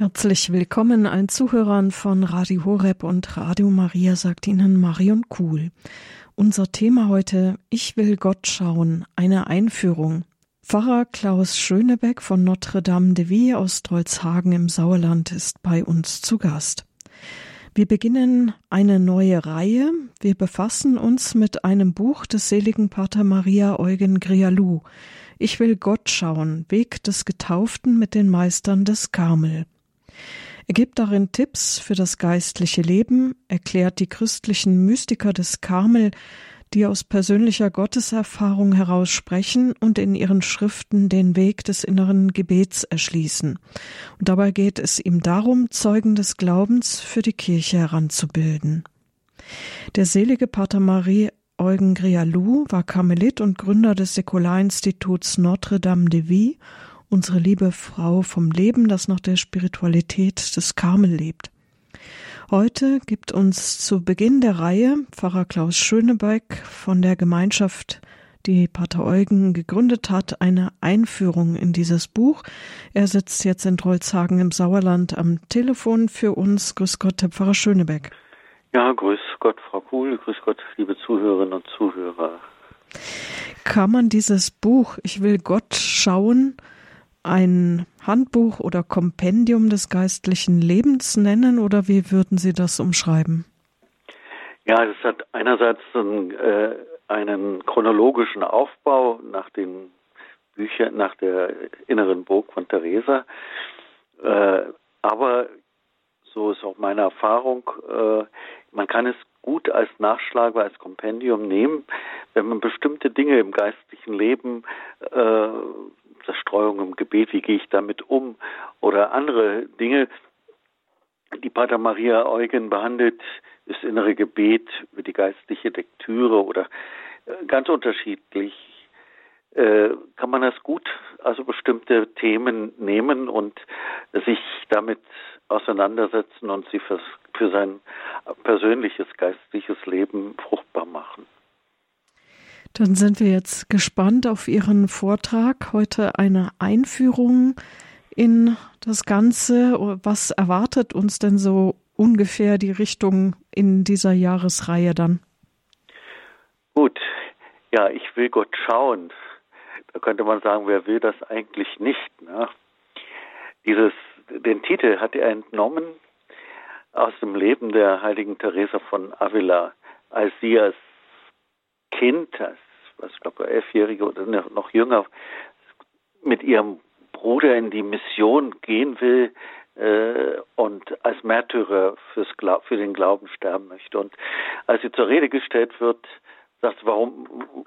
Herzlich willkommen allen Zuhörern von Radio Horeb und Radio Maria, sagt Ihnen Marion Kuhl. Unser Thema heute, Ich will Gott schauen, eine Einführung. Pfarrer Klaus Schönebeck von Notre Dame de Vie aus Drolzhagen im Sauerland ist bei uns zu Gast. Wir beginnen eine neue Reihe. Wir befassen uns mit einem Buch des seligen Pater Maria Eugen Grialou. Ich will Gott schauen, Weg des Getauften mit den Meistern des Karmel. Er gibt darin Tipps für das geistliche Leben, erklärt die christlichen Mystiker des Karmel, die aus persönlicher Gotteserfahrung heraus sprechen und in ihren Schriften den Weg des inneren Gebets erschließen. Und dabei geht es ihm darum, Zeugen des Glaubens für die Kirche heranzubilden. Der selige Pater Marie Eugen Grialou war Karmelit und Gründer des Säkularinstituts Notre Dame de Vie unsere liebe Frau vom Leben, das nach der Spiritualität des Karmel lebt. Heute gibt uns zu Beginn der Reihe Pfarrer Klaus Schönebeck von der Gemeinschaft, die Pater Eugen gegründet hat, eine Einführung in dieses Buch. Er sitzt jetzt in Trolzhagen im Sauerland am Telefon für uns. Grüß Gott, Herr Pfarrer Schönebeck. Ja, grüß Gott, Frau Kuhl, grüß Gott, liebe Zuhörerinnen und Zuhörer. Kann man dieses Buch Ich will Gott schauen ein Handbuch oder Kompendium des geistlichen Lebens nennen oder wie würden Sie das umschreiben? Ja, es hat einerseits einen, äh, einen chronologischen Aufbau nach den Büchern, nach der inneren Burg von Theresa, äh, aber so ist auch meine Erfahrung, äh, man kann es gut als Nachschlager, als Kompendium nehmen, wenn man bestimmte Dinge im geistlichen Leben äh, Zerstreuung im Gebet, wie gehe ich damit um? Oder andere Dinge, die Pater Maria Eugen behandelt, das innere Gebet, über die geistliche Lektüre oder äh, ganz unterschiedlich. Äh, kann man das gut, also bestimmte Themen nehmen und sich damit auseinandersetzen und sie für, für sein persönliches geistliches Leben fruchtbar machen. Dann sind wir jetzt gespannt auf Ihren Vortrag. Heute eine Einführung in das Ganze. Was erwartet uns denn so ungefähr die Richtung in dieser Jahresreihe dann? Gut, ja, ich will Gott schauen. Da könnte man sagen, wer will das eigentlich nicht? Ne? Dieses, den Titel hat er entnommen aus dem Leben der heiligen Teresa von Avila, als sie als Kind, als was ich elfjährige oder noch jünger, mit ihrem Bruder in die Mission gehen will äh, und als Märtyrer fürs Glaub, für den Glauben sterben möchte. Und als sie zur Rede gestellt wird, sagt sie, warum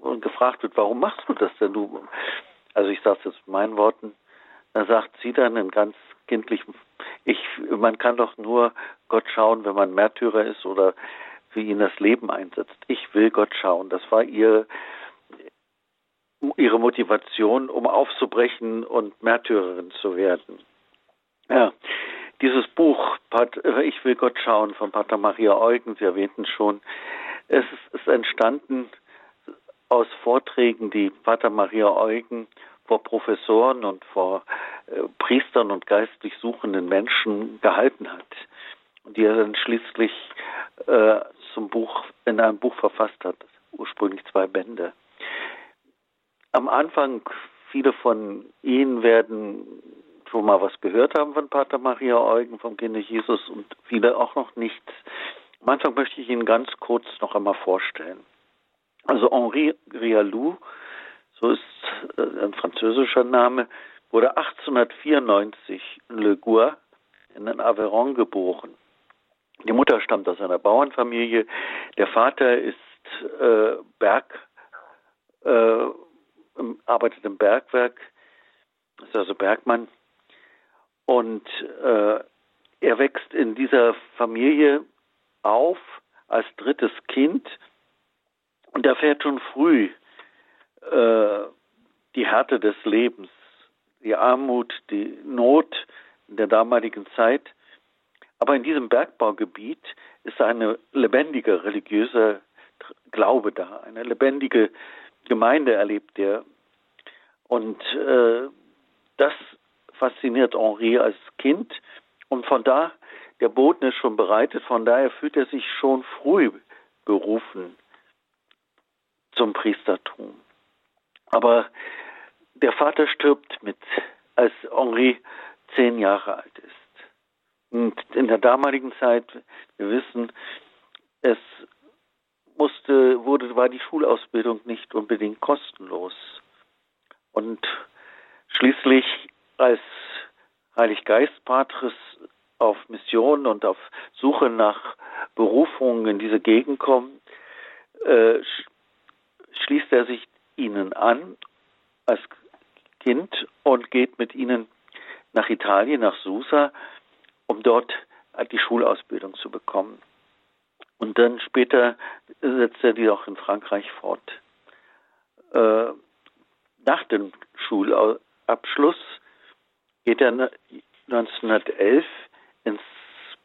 und gefragt wird, warum machst du das denn du? Also ich sage es jetzt mit meinen Worten, da sagt sie dann in ganz kindlichem, ich, man kann doch nur Gott schauen, wenn man Märtyrer ist oder für ihn das Leben einsetzt. Ich will Gott schauen. Das war ihr, ihre Motivation, um aufzubrechen und Märtyrerin zu werden. Ja, dieses Buch, Ich will Gott schauen, von Pater Maria Eugen, Sie erwähnten schon, es ist entstanden aus Vorträgen, die Pater Maria Eugen vor Professoren und vor äh, Priestern und geistlich suchenden Menschen gehalten hat. Die er dann schließlich äh, zum Buch, in einem Buch verfasst hat, ursprünglich zwei Bände. Am Anfang, viele von Ihnen werden schon mal was gehört haben von Pater Maria Eugen vom Kinde Jesus und viele auch noch nichts. Am Anfang möchte ich Ihnen ganz kurz noch einmal vorstellen. Also Henri Rialou, so ist äh, ein französischer Name, wurde 1894 in Le Gour in Aveyron geboren. Die Mutter stammt aus einer Bauernfamilie. Der Vater ist äh, Berg, äh, arbeitet im Bergwerk, ist also Bergmann. Und äh, er wächst in dieser Familie auf als drittes Kind und erfährt schon früh äh, die Härte des Lebens, die Armut, die Not in der damaligen Zeit. Aber in diesem Bergbaugebiet ist eine lebendige religiöse Glaube da, eine lebendige Gemeinde erlebt er. Und äh, das fasziniert Henri als Kind und von da, der Boden ist schon bereitet, von daher fühlt er sich schon früh berufen zum Priestertum. Aber der Vater stirbt mit, als Henri zehn Jahre alt ist. Und in der damaligen Zeit, wir wissen, es musste, wurde, war die Schulausbildung nicht unbedingt kostenlos. Und schließlich als Heiliggeistpatris auf Mission und auf Suche nach Berufungen in diese Gegend kommt, äh, schließt er sich ihnen an als Kind und geht mit ihnen nach Italien, nach Susa, um dort die Schulausbildung zu bekommen. Und dann später setzt er die auch in Frankreich fort. Äh, nach dem Schulabschluss geht er 1911 ins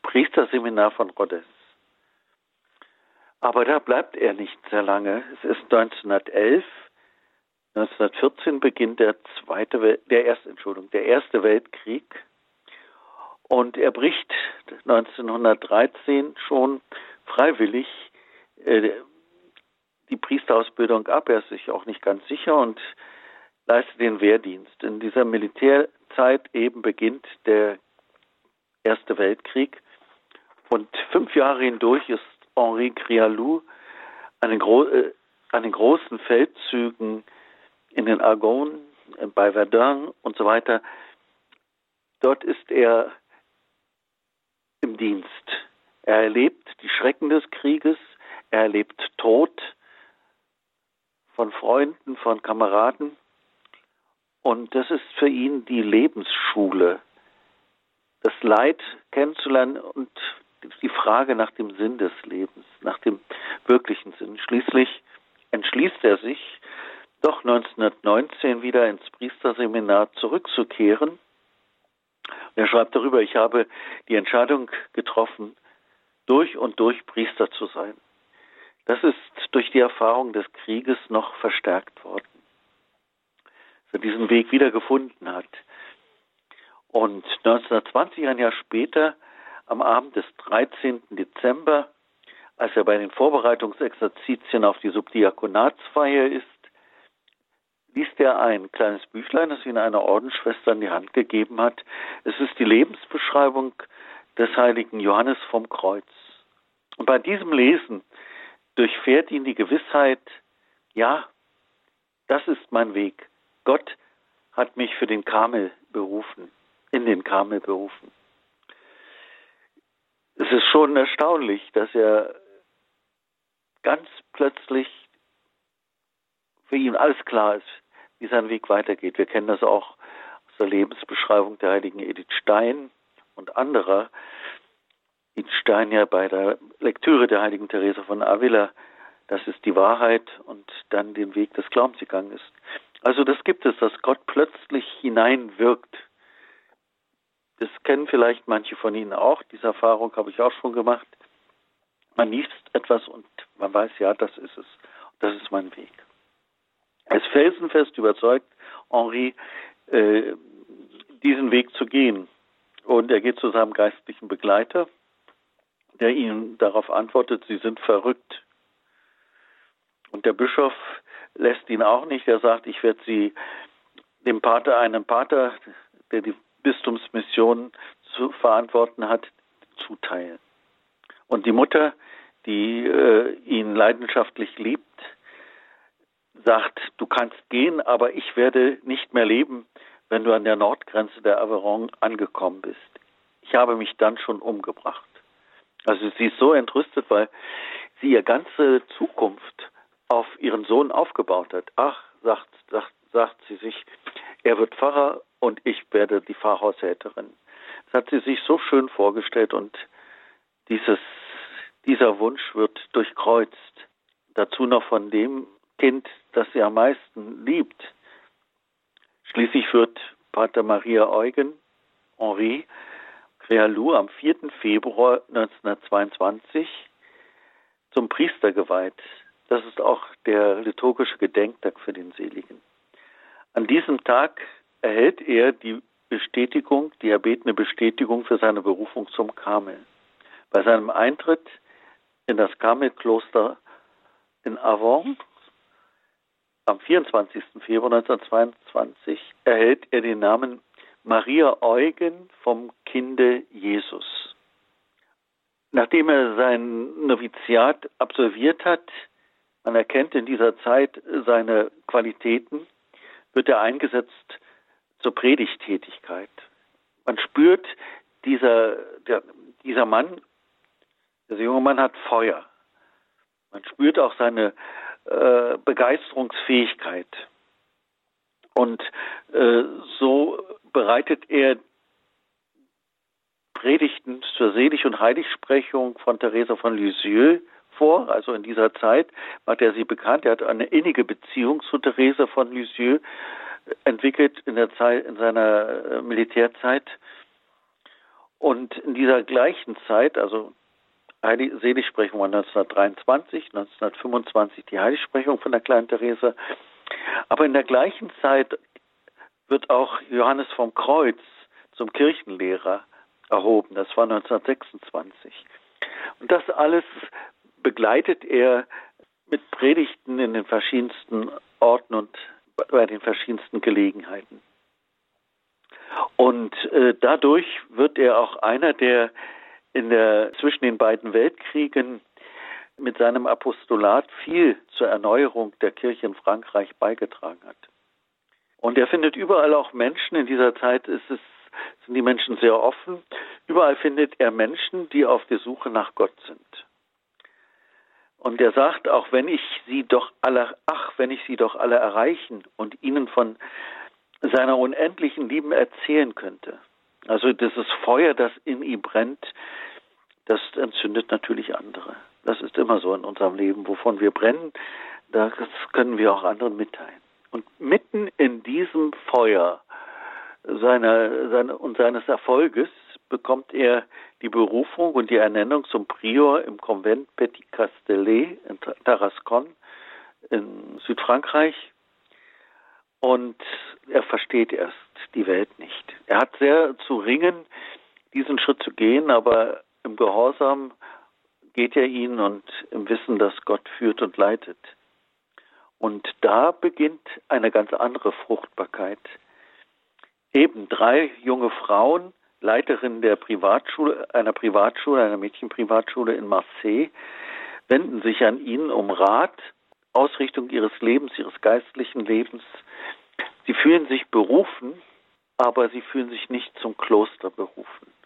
Priesterseminar von Rhodes. Aber da bleibt er nicht sehr lange. Es ist 1911. 1914 beginnt der zweite, der erste, Entschuldigung, der erste Weltkrieg. Und er bricht 1913 schon freiwillig äh, die Priesterausbildung ab. Er ist sich auch nicht ganz sicher und leistet den Wehrdienst. In dieser Militärzeit eben beginnt der Erste Weltkrieg. Und fünf Jahre hindurch ist Henri Crialou an den, Gro äh, an den großen Feldzügen in den Argonnes, äh, bei Verdun und so weiter. Dort ist er im Dienst. Er erlebt die Schrecken des Krieges, er erlebt Tod von Freunden, von Kameraden. Und das ist für ihn die Lebensschule, das Leid kennenzulernen und die Frage nach dem Sinn des Lebens, nach dem wirklichen Sinn. Schließlich entschließt er sich, doch 1919 wieder ins Priesterseminar zurückzukehren. Er schreibt darüber, ich habe die Entscheidung getroffen, durch und durch Priester zu sein. Das ist durch die Erfahrung des Krieges noch verstärkt worden. Dass er diesen Weg wieder gefunden hat. Und 1920, ein Jahr später, am Abend des 13. Dezember, als er bei den Vorbereitungsexerzitien auf die Subdiakonatsfeier ist, liest er ein kleines Büchlein, das ihm eine Ordensschwester in die Hand gegeben hat. Es ist die Lebensbeschreibung des heiligen Johannes vom Kreuz. Und bei diesem Lesen durchfährt ihn die Gewissheit, ja, das ist mein Weg. Gott hat mich für den Karmel berufen, in den Karmel berufen. Es ist schon erstaunlich, dass er ganz plötzlich für ihn alles klar ist, wie sein Weg weitergeht. Wir kennen das auch aus der Lebensbeschreibung der heiligen Edith Stein und anderer. Edith Stein ja bei der Lektüre der heiligen Therese von Avila, das ist die Wahrheit und dann den Weg des Glaubens gegangen ist. Also das gibt es, dass Gott plötzlich hineinwirkt. Das kennen vielleicht manche von Ihnen auch. Diese Erfahrung habe ich auch schon gemacht. Man liest etwas und man weiß, ja, das ist es. Das ist mein Weg. Ist felsenfest überzeugt, Henri, äh, diesen Weg zu gehen. Und er geht zu seinem geistlichen Begleiter, der ihm darauf antwortet, Sie sind verrückt. Und der Bischof lässt ihn auch nicht. Er sagt, ich werde Sie dem Pater, einem Pater, der die Bistumsmission zu verantworten hat, zuteilen. Und die Mutter, die äh, ihn leidenschaftlich liebt, sagt, du kannst gehen, aber ich werde nicht mehr leben, wenn du an der Nordgrenze der Aveyron angekommen bist. Ich habe mich dann schon umgebracht. Also sie ist so entrüstet, weil sie ihre ganze Zukunft auf ihren Sohn aufgebaut hat. Ach, sagt, sagt, sagt sie sich, er wird Pfarrer und ich werde die Pfarrhaushälterin. Das hat sie sich so schön vorgestellt und dieses, dieser Wunsch wird durchkreuzt. Dazu noch von dem Kind, das sie am meisten liebt. Schließlich wird Pater Maria Eugen Henri Crealou am 4. Februar 1922 zum Priester geweiht. Das ist auch der liturgische Gedenktag für den Seligen. An diesem Tag erhält er die Bestätigung, die erbetene Bestätigung für seine Berufung zum Karmel. Bei seinem Eintritt in das Karmelkloster in Avon am 24. Februar 1922 erhält er den Namen Maria Eugen vom Kinde Jesus. Nachdem er sein Noviziat absolviert hat, man erkennt in dieser Zeit seine Qualitäten, wird er eingesetzt zur Predigtätigkeit. Man spürt, dieser, der, dieser Mann, dieser junge Mann hat Feuer. Man spürt auch seine äh, Begeisterungsfähigkeit. Und äh, so bereitet er Predigten zur Selig- und Heiligsprechung von Theresa von Lisieux vor, also in dieser Zeit macht er sie bekannt. Er hat eine innige Beziehung zu Theresa von Lisieux entwickelt in der Zeit, in seiner äh, Militärzeit. Und in dieser gleichen Zeit, also Heilig Seligsprechung war 1923, 1925 die Heiligsprechung von der kleinen Theresa. Aber in der gleichen Zeit wird auch Johannes vom Kreuz zum Kirchenlehrer erhoben. Das war 1926. Und das alles begleitet er mit Predigten in den verschiedensten Orten und bei den verschiedensten Gelegenheiten. Und äh, dadurch wird er auch einer, der in der, zwischen den beiden Weltkriegen mit seinem Apostolat viel zur Erneuerung der Kirche in Frankreich beigetragen hat. Und er findet überall auch Menschen. In dieser Zeit es, sind die Menschen sehr offen. Überall findet er Menschen, die auf der Suche nach Gott sind. Und er sagt, auch wenn ich sie doch alle, ach, wenn ich sie doch alle erreichen und ihnen von seiner unendlichen Liebe erzählen könnte. Also dieses Feuer, das in ihm brennt, das entzündet natürlich andere. Das ist immer so in unserem Leben, wovon wir brennen, das können wir auch anderen mitteilen. Und mitten in diesem Feuer seiner, seiner, und seines Erfolges bekommt er die Berufung und die Ernennung zum Prior im Konvent Petit Castellet in Tarascon in Südfrankreich. Und er versteht erst die Welt nicht. Er hat sehr zu ringen, diesen Schritt zu gehen, aber im Gehorsam geht er ihn und im Wissen, dass Gott führt und leitet. Und da beginnt eine ganz andere Fruchtbarkeit. Eben drei junge Frauen, Leiterin der Privatschule, einer Privatschule, einer Mädchenprivatschule in Marseille, wenden sich an ihn um Rat, Ausrichtung ihres Lebens, ihres geistlichen Lebens. Sie fühlen sich berufen, aber sie fühlen sich nicht zum Kloster berufen.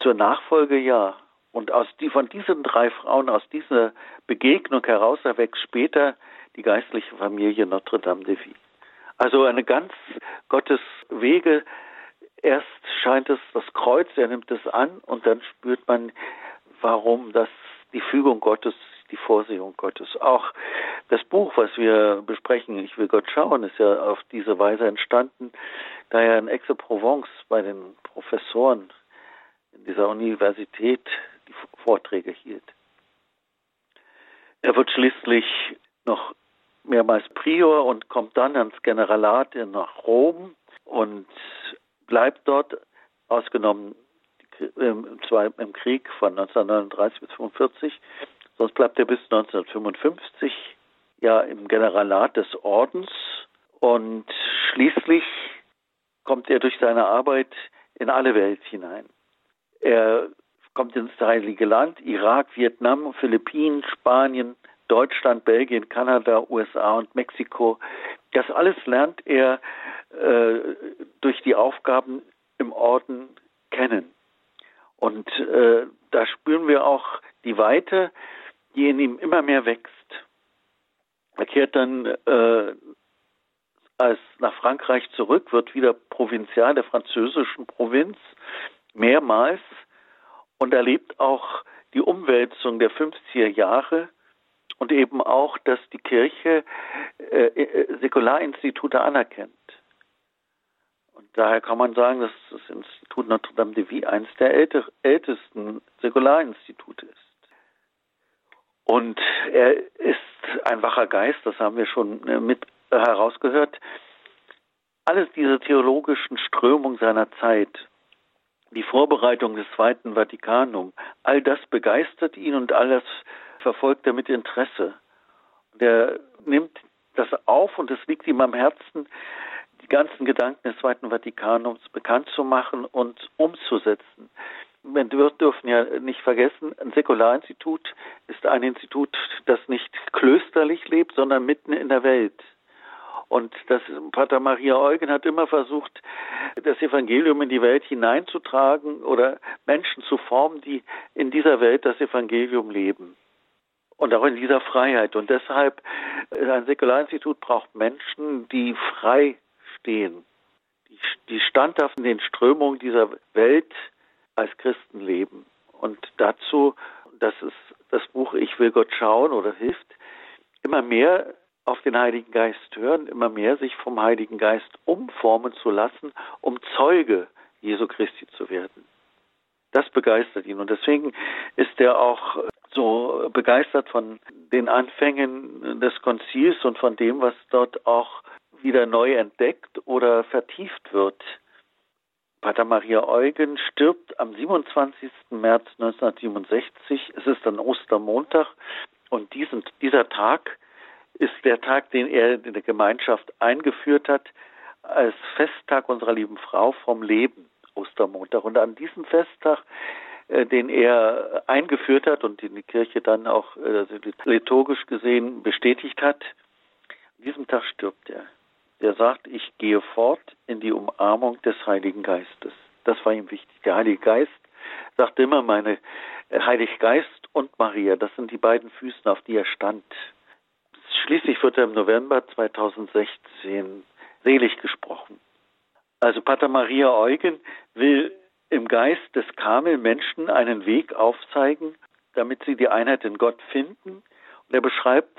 Zur Nachfolge ja. Und aus die, von diesen drei Frauen, aus dieser Begegnung heraus erwächst später die geistliche Familie Notre Dame de Vie. Also eine ganz Gottes Wege. Erst scheint es das Kreuz, er nimmt es an und dann spürt man, warum das die Fügung Gottes, die Vorsehung Gottes. Auch das Buch, was wir besprechen, Ich will Gott schauen, ist ja auf diese Weise entstanden, da er in Aix-en-Provence bei den Professoren in dieser Universität die Vorträge hielt. Er wird schließlich noch mehrmals Prior und kommt dann ans Generalat nach Rom und bleibt dort, ausgenommen im Krieg von 1939 bis 1945, sonst bleibt er bis 1955 ja im Generalat des Ordens und schließlich kommt er durch seine Arbeit in alle Welt hinein. Er kommt ins Heilige Land, Irak, Vietnam, Philippinen, Spanien, Deutschland, Belgien, Kanada, USA und Mexiko. Das alles lernt er äh, durch die Aufgaben im Orden kennen. Und äh, da spüren wir auch die Weite, die in ihm immer mehr wächst. Er kehrt dann äh, als nach Frankreich zurück, wird wieder Provinzial der französischen Provinz mehrmals und erlebt auch die Umwälzung der 50er Jahre und eben auch, dass die Kirche äh, äh, Säkularinstitute anerkennt. Und daher kann man sagen, dass das Institut Notre Dame de Vie eines der älter, ältesten Säkularinstitute ist. Und er ist ein wacher Geist, das haben wir schon äh, mit herausgehört. alles diese theologischen Strömungen seiner Zeit, die Vorbereitung des Zweiten Vatikanum, all das begeistert ihn und all das verfolgt er mit Interesse. Der nimmt das auf und es liegt ihm am Herzen, die ganzen Gedanken des Zweiten Vatikanums bekannt zu machen und umzusetzen. Wir dürfen ja nicht vergessen, ein Säkularinstitut ist ein Institut, das nicht klösterlich lebt, sondern mitten in der Welt. Und das Pater Maria Eugen hat immer versucht, das Evangelium in die Welt hineinzutragen oder Menschen zu formen, die in dieser Welt das Evangelium leben. Und auch in dieser Freiheit. Und deshalb, äh, ein Säkularinstitut braucht Menschen, die frei stehen, die, standhaft in den Strömungen dieser Welt als Christen leben. Und dazu, das ist das Buch Ich will Gott schauen oder hilft, immer mehr auf den Heiligen Geist hören, immer mehr sich vom Heiligen Geist umformen zu lassen, um Zeuge Jesu Christi zu werden. Das begeistert ihn und deswegen ist er auch so begeistert von den Anfängen des Konzils und von dem, was dort auch wieder neu entdeckt oder vertieft wird. Pater Maria Eugen stirbt am 27. März 1967. Es ist dann Ostermontag und diesen, dieser Tag ist der Tag, den er in der Gemeinschaft eingeführt hat, als Festtag unserer lieben Frau vom Leben, Ostermontag. Und an diesem Festtag, äh, den er eingeführt hat und den die Kirche dann auch äh, liturgisch gesehen bestätigt hat, an diesem Tag stirbt er. Er sagt, ich gehe fort in die Umarmung des Heiligen Geistes. Das war ihm wichtig. Der Heilige Geist sagte immer, meine äh, Heilig Geist und Maria, das sind die beiden Füßen, auf die er stand. Schließlich wird er im November 2016 selig gesprochen. Also Pater Maria Eugen will im Geist des Kamel Menschen einen Weg aufzeigen, damit sie die Einheit in Gott finden. Und er beschreibt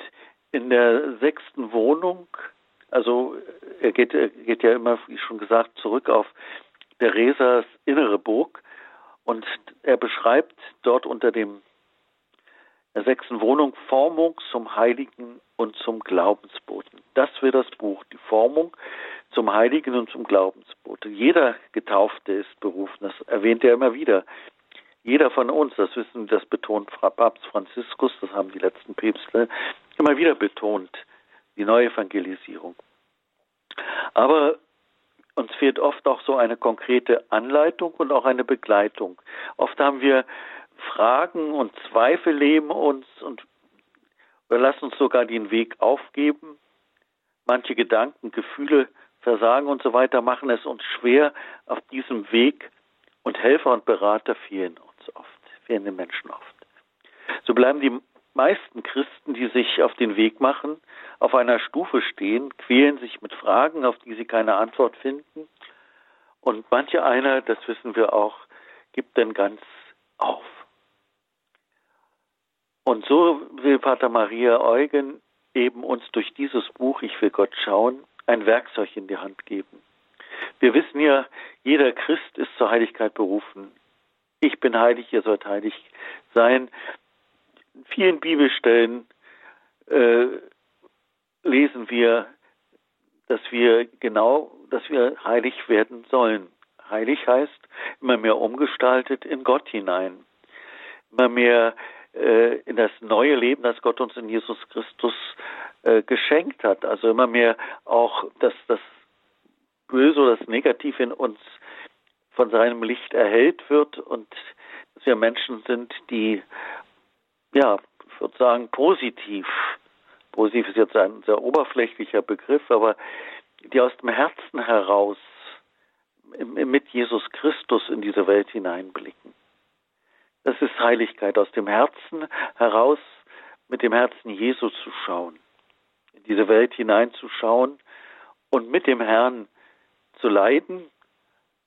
in der sechsten Wohnung, also er geht, er geht ja immer, wie schon gesagt, zurück auf Theresas innere Burg und er beschreibt dort unter dem der sechsten Wohnung Formung zum Heiligen und zum Glaubensboten. Das wird das Buch, die Formung zum Heiligen und zum Glaubensboten. Jeder Getaufte ist berufen, das erwähnt er immer wieder. Jeder von uns, das wissen, das betont Papst Franziskus, das haben die letzten Päpste immer wieder betont, die Neuevangelisierung. Aber uns fehlt oft auch so eine konkrete Anleitung und auch eine Begleitung. Oft haben wir Fragen und Zweifel leben uns und wir lassen uns sogar den Weg aufgeben. Manche Gedanken, Gefühle, Versagen und so weiter machen es uns schwer auf diesem Weg und Helfer und Berater fehlen uns oft, fehlen den Menschen oft. So bleiben die meisten Christen, die sich auf den Weg machen, auf einer Stufe stehen, quälen sich mit Fragen, auf die sie keine Antwort finden. Und manche einer, das wissen wir auch, gibt dann ganz auf. Und so will Pater Maria Eugen eben uns durch dieses Buch Ich will Gott schauen ein Werkzeug in die Hand geben. Wir wissen ja, jeder Christ ist zur Heiligkeit berufen. Ich bin heilig, ihr sollt heilig sein. In vielen Bibelstellen äh, lesen wir, dass wir genau, dass wir heilig werden sollen. Heilig heißt immer mehr umgestaltet in Gott hinein, immer mehr in das neue Leben, das Gott uns in Jesus Christus äh, geschenkt hat. Also immer mehr auch, dass das Böse oder das Negative in uns von seinem Licht erhellt wird und dass wir Menschen sind, die, ja, ich würde sagen, positiv, positiv ist jetzt ein sehr oberflächlicher Begriff, aber die aus dem Herzen heraus mit Jesus Christus in diese Welt hineinblicken. Das ist Heiligkeit, aus dem Herzen heraus mit dem Herzen Jesu zu schauen, in diese Welt hineinzuschauen und mit dem Herrn zu leiden,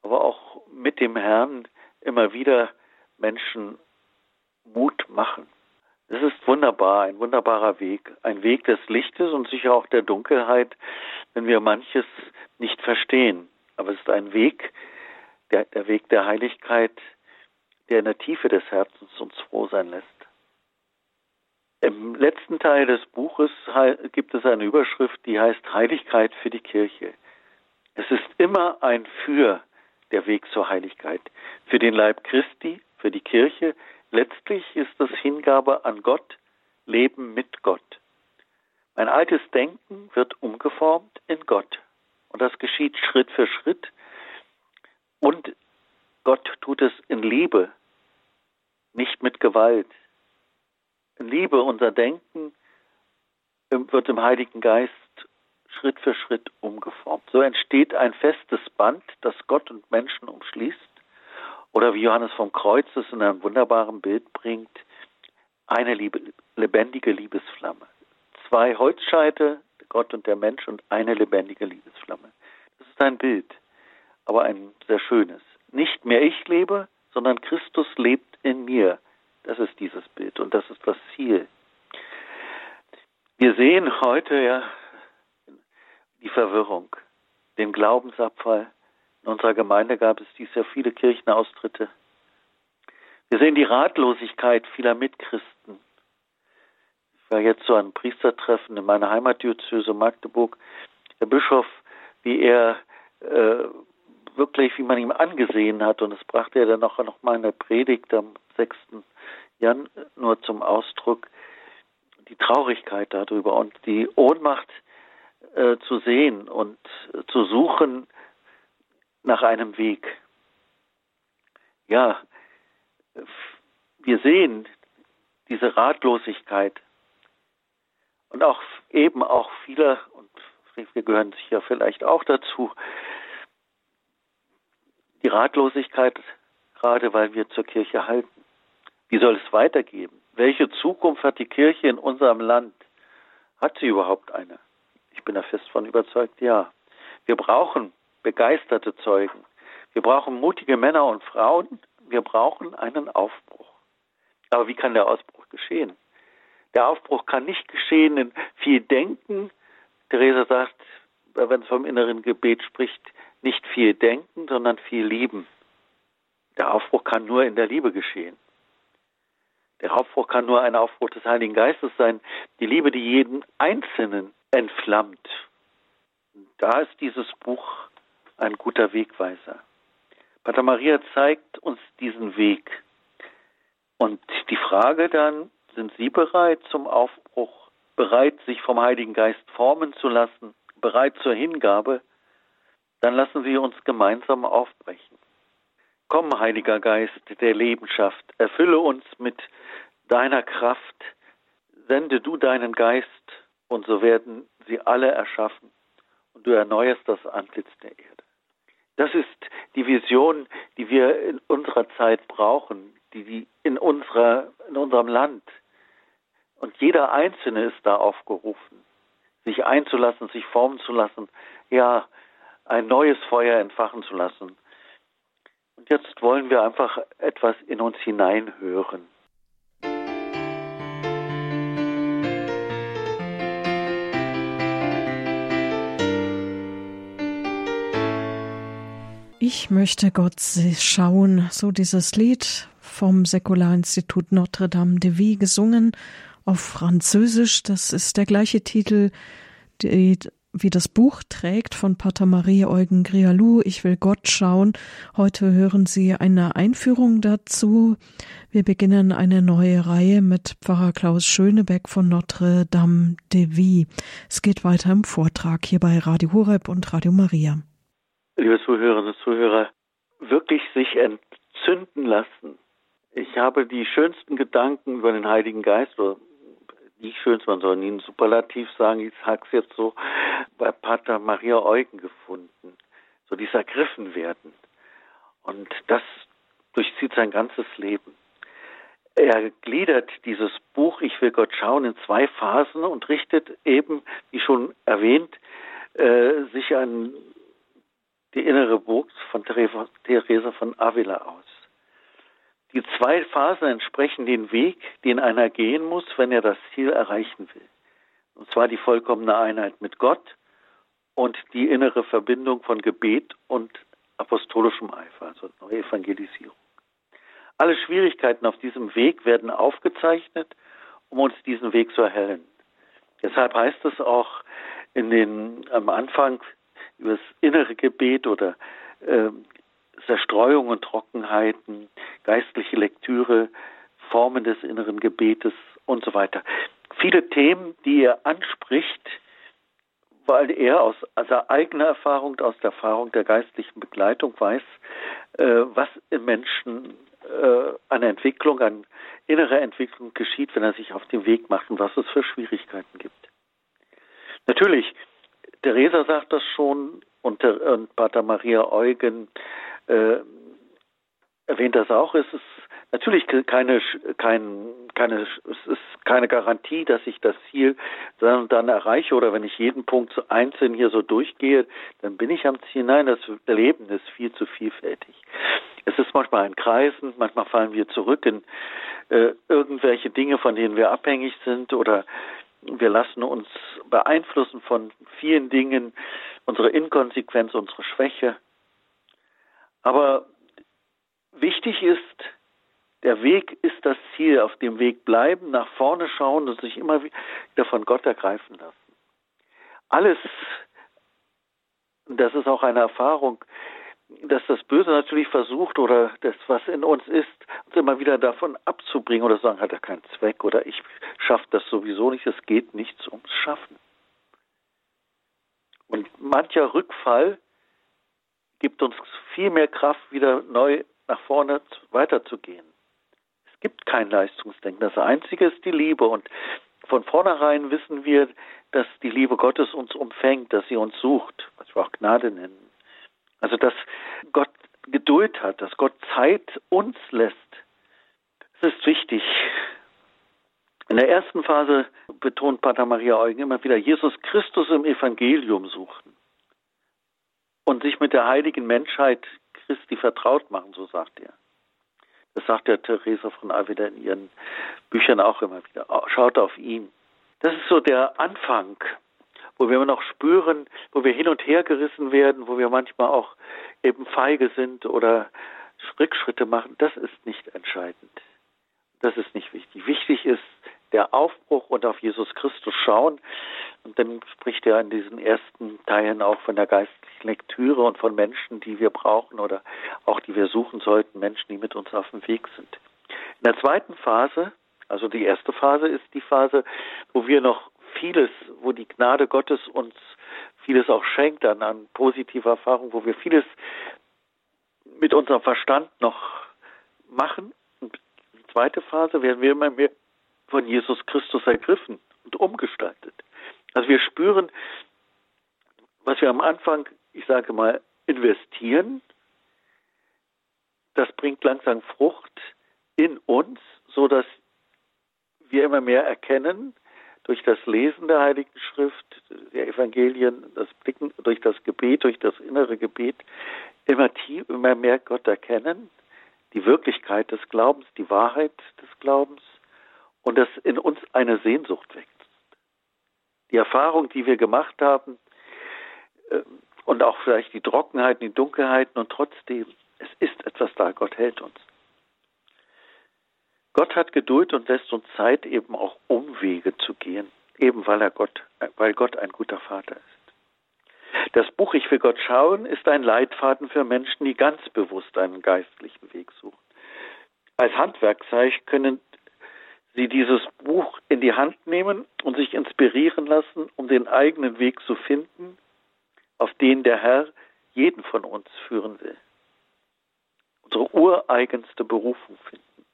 aber auch mit dem Herrn immer wieder Menschen Mut machen. Es ist wunderbar, ein wunderbarer Weg, ein Weg des Lichtes und sicher auch der Dunkelheit, wenn wir manches nicht verstehen. Aber es ist ein Weg, der, der Weg der Heiligkeit, der in der Tiefe des Herzens uns froh sein lässt. Im letzten Teil des Buches gibt es eine Überschrift, die heißt Heiligkeit für die Kirche. Es ist immer ein Für der Weg zur Heiligkeit. Für den Leib Christi, für die Kirche. Letztlich ist das Hingabe an Gott, Leben mit Gott. Mein altes Denken wird umgeformt in Gott. Und das geschieht Schritt für Schritt. Und Gott tut es in Liebe, nicht mit Gewalt. In Liebe unser Denken wird im Heiligen Geist Schritt für Schritt umgeformt. So entsteht ein festes Band, das Gott und Menschen umschließt. Oder wie Johannes vom Kreuz es in einem wunderbaren Bild bringt, eine Liebe, lebendige Liebesflamme. Zwei Holzscheite, Gott und der Mensch, und eine lebendige Liebesflamme. Das ist ein Bild, aber ein sehr schönes. Nicht mehr ich lebe, sondern Christus lebt in mir. Das ist dieses Bild und das ist das Ziel. Wir sehen heute ja die Verwirrung, den Glaubensabfall. In unserer Gemeinde gab es dies Jahr viele Kirchenaustritte. Wir sehen die Ratlosigkeit vieler Mitchristen. Ich war jetzt so ein Priestertreffen in meiner Heimatdiözese Magdeburg. Der Bischof, wie er äh, wirklich, wie man ihm angesehen hat, und das brachte er dann auch noch mal in der Predigt am 6. Januar zum Ausdruck, die Traurigkeit darüber und die Ohnmacht äh, zu sehen und zu suchen nach einem Weg. Ja, wir sehen diese Ratlosigkeit und auch eben auch viele, und wir gehören sicher vielleicht auch dazu, die Ratlosigkeit, gerade weil wir zur Kirche halten. Wie soll es weitergehen? Welche Zukunft hat die Kirche in unserem Land? Hat sie überhaupt eine? Ich bin da fest von überzeugt, ja. Wir brauchen begeisterte Zeugen. Wir brauchen mutige Männer und Frauen. Wir brauchen einen Aufbruch. Aber wie kann der Ausbruch geschehen? Der Aufbruch kann nicht geschehen in viel Denken. Theresa sagt, wenn es vom inneren Gebet spricht, nicht viel denken, sondern viel lieben. Der Aufbruch kann nur in der Liebe geschehen. Der Aufbruch kann nur ein Aufbruch des Heiligen Geistes sein. Die Liebe, die jeden Einzelnen entflammt. Da ist dieses Buch ein guter Wegweiser. Pater Maria zeigt uns diesen Weg. Und die Frage dann, sind Sie bereit zum Aufbruch, bereit, sich vom Heiligen Geist formen zu lassen, bereit zur Hingabe? Dann lassen Sie uns gemeinsam aufbrechen. Komm, Heiliger Geist der Lebenschaft, erfülle uns mit deiner Kraft, sende du deinen Geist und so werden sie alle erschaffen und du erneuerst das Antlitz der Erde. Das ist die Vision, die wir in unserer Zeit brauchen, die, in, unserer, in unserem Land. Und jeder Einzelne ist da aufgerufen, sich einzulassen, sich formen zu lassen, ja, ein neues Feuer entfachen zu lassen. Und jetzt wollen wir einfach etwas in uns hineinhören. Ich möchte Gott schauen, so dieses Lied vom Säkularinstitut Notre Dame de Vie gesungen auf Französisch. Das ist der gleiche Titel, die, wie das Buch trägt von Pater Marie Eugen Grialou. Ich will Gott schauen. Heute hören Sie eine Einführung dazu. Wir beginnen eine neue Reihe mit Pfarrer Klaus Schönebeck von Notre Dame de Vie. Es geht weiter im Vortrag hier bei Radio Horeb und Radio Maria liebe Zuhörerinnen und Zuhörer, wirklich sich entzünden lassen. Ich habe die schönsten Gedanken über den Heiligen Geist, oder die schönsten, man soll nie ein Superlativ sagen, ich sage es jetzt so, bei Pater Maria Eugen gefunden. So dieses Ergriffen werden. Und das durchzieht sein ganzes Leben. Er gliedert dieses Buch Ich will Gott schauen in zwei Phasen und richtet eben, wie schon erwähnt, äh, sich an die innere Burg von Theresa von Avila aus. Die zwei Phasen entsprechen den Weg, den einer gehen muss, wenn er das Ziel erreichen will. Und zwar die vollkommene Einheit mit Gott und die innere Verbindung von Gebet und apostolischem Eifer, also neue Evangelisierung. Alle Schwierigkeiten auf diesem Weg werden aufgezeichnet, um uns diesen Weg zu erhellen. Deshalb heißt es auch in den, am Anfang über das innere Gebet oder äh, Zerstreuung und Trockenheiten, geistliche Lektüre, Formen des inneren Gebetes und so weiter. Viele Themen, die er anspricht, weil er aus seiner eigenen Erfahrung, aus der Erfahrung der geistlichen Begleitung weiß, äh, was im Menschen äh, an Entwicklung, an innerer Entwicklung geschieht, wenn er sich auf den Weg macht und was es für Schwierigkeiten gibt. Natürlich, Theresa sagt das schon und, und Pater Maria Eugen äh, erwähnt das auch. Es ist natürlich keine, kein, keine, es ist keine Garantie, dass ich das Ziel dann, dann erreiche oder wenn ich jeden Punkt einzeln hier so durchgehe, dann bin ich am Ziel. Nein, das Leben ist viel zu vielfältig. Es ist manchmal ein Kreisen, manchmal fallen wir zurück in äh, irgendwelche Dinge, von denen wir abhängig sind oder wir lassen uns beeinflussen von vielen Dingen, unsere Inkonsequenz, unsere Schwäche. Aber wichtig ist, der Weg ist das Ziel, auf dem Weg bleiben, nach vorne schauen und sich immer wieder von Gott ergreifen lassen. Alles, das ist auch eine Erfahrung, dass das Böse natürlich versucht oder das, was in uns ist, uns immer wieder davon abzubringen oder sagen, hat er keinen Zweck oder ich schaffe das sowieso nicht, es geht nichts ums Schaffen. Und mancher Rückfall gibt uns viel mehr Kraft, wieder neu nach vorne weiterzugehen. Es gibt kein Leistungsdenken. Das Einzige ist die Liebe. Und von vornherein wissen wir, dass die Liebe Gottes uns umfängt, dass sie uns sucht, was wir auch Gnade nennen. Also, dass Gott Geduld hat, dass Gott Zeit uns lässt. Das ist wichtig. In der ersten Phase betont Pater Maria Eugen immer wieder Jesus Christus im Evangelium suchen und sich mit der heiligen Menschheit Christi vertraut machen, so sagt er. Das sagt der Theresa von Avila in ihren Büchern auch immer wieder. Schaut auf ihn. Das ist so der Anfang, wo wir immer noch spüren, wo wir hin und her gerissen werden, wo wir manchmal auch eben feige sind oder Rückschritte machen. Das ist nicht entscheidend. Das ist nicht wichtig. Wichtig ist der Aufbruch und auf Jesus Christus schauen. Und dann spricht er in diesen ersten Teilen auch von der geistlichen Lektüre und von Menschen, die wir brauchen oder auch die wir suchen sollten, Menschen, die mit uns auf dem Weg sind. In der zweiten Phase, also die erste Phase ist die Phase, wo wir noch vieles, wo die Gnade Gottes uns vieles auch schenkt an, an positiver Erfahrung, wo wir vieles mit unserem Verstand noch machen. Und die zweite Phase werden wir immer mehr von Jesus Christus ergriffen und umgestaltet. Also wir spüren, was wir am Anfang, ich sage mal, investieren, das bringt langsam Frucht in uns, so dass wir immer mehr erkennen, durch das Lesen der Heiligen Schrift, der Evangelien, das Blicken durch das Gebet, durch das innere Gebet, immer, tief, immer mehr Gott erkennen, die Wirklichkeit des Glaubens, die Wahrheit des Glaubens und dass in uns eine Sehnsucht wächst. Die Erfahrung, die wir gemacht haben äh, und auch vielleicht die Trockenheiten, die Dunkelheiten und trotzdem, es ist etwas da, Gott hält uns. Gott hat Geduld und lässt uns Zeit, eben auch Umwege zu gehen, eben weil er Gott, weil Gott ein guter Vater ist. Das Buch Ich will Gott schauen ist ein Leitfaden für Menschen, die ganz bewusst einen geistlichen Weg suchen. Als Handwerkzeug können Sie dieses Buch in die Hand nehmen und sich inspirieren lassen, um den eigenen Weg zu finden, auf den der Herr jeden von uns führen will. Unsere ureigenste Berufung finden.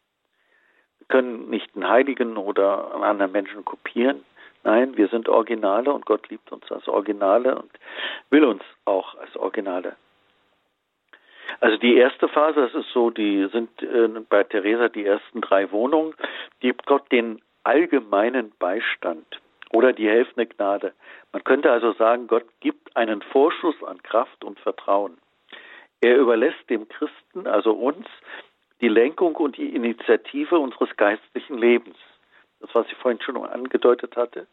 Wir können nicht einen Heiligen oder einen anderen Menschen kopieren. Nein, wir sind Originale und Gott liebt uns als Originale und will uns auch als Originale also die erste Phase, das ist so, die sind äh, bei Theresa die ersten drei Wohnungen, gibt Gott den allgemeinen Beistand oder die helfende Gnade. Man könnte also sagen, Gott gibt einen Vorschuss an Kraft und Vertrauen. Er überlässt dem Christen, also uns, die Lenkung und die Initiative unseres geistlichen Lebens. Das, was ich vorhin schon angedeutet hatte,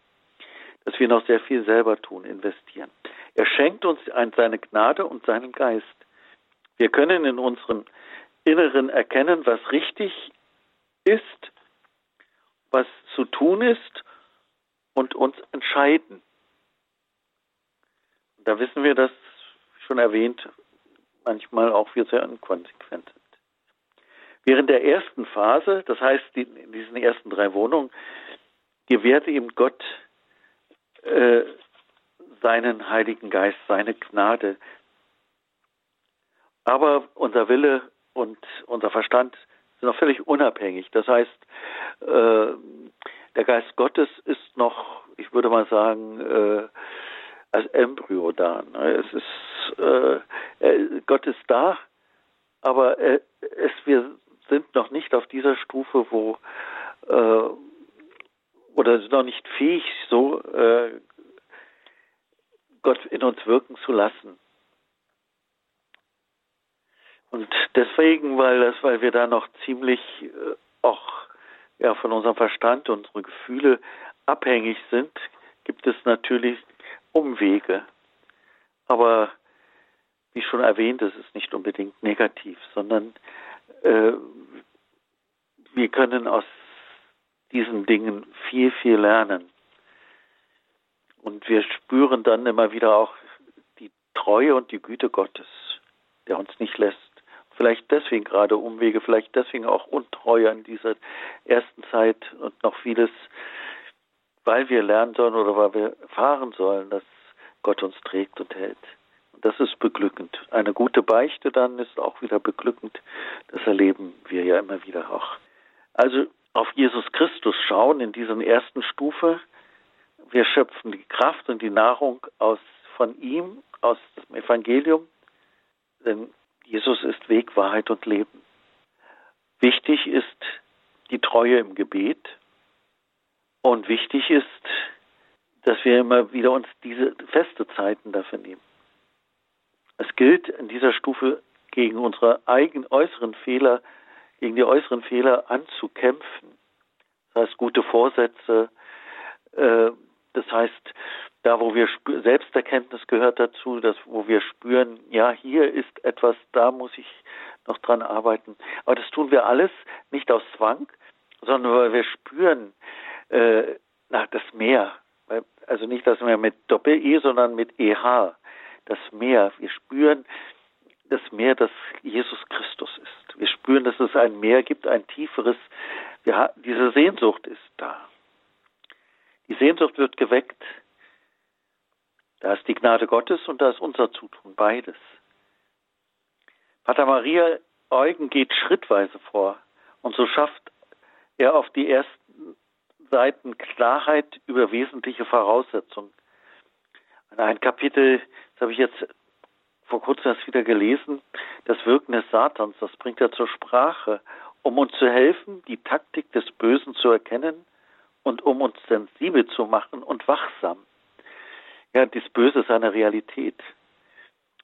dass wir noch sehr viel selber tun, investieren. Er schenkt uns seine Gnade und seinen Geist. Wir können in unserem Inneren erkennen, was richtig ist, was zu tun ist und uns entscheiden. Da wissen wir, dass schon erwähnt, manchmal auch wir sehr inkonsequent sind. Während der ersten Phase, das heißt in diesen ersten drei Wohnungen, gewährt ihm Gott äh, seinen Heiligen Geist, seine Gnade. Aber unser Wille und unser Verstand sind noch völlig unabhängig. Das heißt, äh, der Geist Gottes ist noch, ich würde mal sagen, äh, als Embryo da. Ne? Es ist, äh, Gott ist da, aber es, wir sind noch nicht auf dieser Stufe, wo oder sind noch nicht fähig, so Gott in uns wirken zu lassen. Und deswegen, weil das, weil wir da noch ziemlich äh, auch ja, von unserem Verstand, unsere Gefühle abhängig sind, gibt es natürlich Umwege. Aber wie schon erwähnt, es ist nicht unbedingt negativ, sondern äh, wir können aus diesen Dingen viel, viel lernen. Und wir spüren dann immer wieder auch die Treue und die Güte Gottes, der uns nicht lässt. Vielleicht deswegen gerade Umwege, vielleicht deswegen auch Untreue in dieser ersten Zeit und noch vieles, weil wir lernen sollen oder weil wir erfahren sollen, dass Gott uns trägt und hält. Und das ist beglückend. Eine gute Beichte dann ist auch wieder beglückend. Das erleben wir ja immer wieder auch. Also auf Jesus Christus schauen in dieser ersten Stufe. Wir schöpfen die Kraft und die Nahrung aus von ihm, aus dem Evangelium. Denn Jesus ist Weg, Wahrheit und Leben. Wichtig ist die Treue im Gebet und wichtig ist, dass wir immer wieder uns diese feste Zeiten dafür nehmen. Es gilt in dieser Stufe gegen unsere eigenen äußeren Fehler, gegen die äußeren Fehler anzukämpfen. Das heißt, gute Vorsätze, äh, das heißt, da wo wir Selbsterkenntnis gehört dazu, dass wo wir spüren, ja, hier ist etwas, da muss ich noch dran arbeiten. Aber das tun wir alles nicht aus Zwang, sondern weil wir spüren, äh, na, das Meer. Also nicht das Meer mit Doppel-E, sondern mit EH. Das Meer. Wir spüren das Meer, das Jesus Christus ist. Wir spüren, dass es ein Meer gibt, ein tieferes. Wir, diese Sehnsucht ist da. Die Sehnsucht wird geweckt da ist die Gnade Gottes und da ist unser Zutun, beides. Pater Maria Eugen geht schrittweise vor und so schafft er auf die ersten Seiten Klarheit über wesentliche Voraussetzungen. Ein Kapitel, das habe ich jetzt vor kurzem erst wieder gelesen, das Wirken des Satans, das bringt er zur Sprache, um uns zu helfen, die Taktik des Bösen zu erkennen und um uns sensibel zu machen und wachsam. Ja, das Böse ist eine Realität.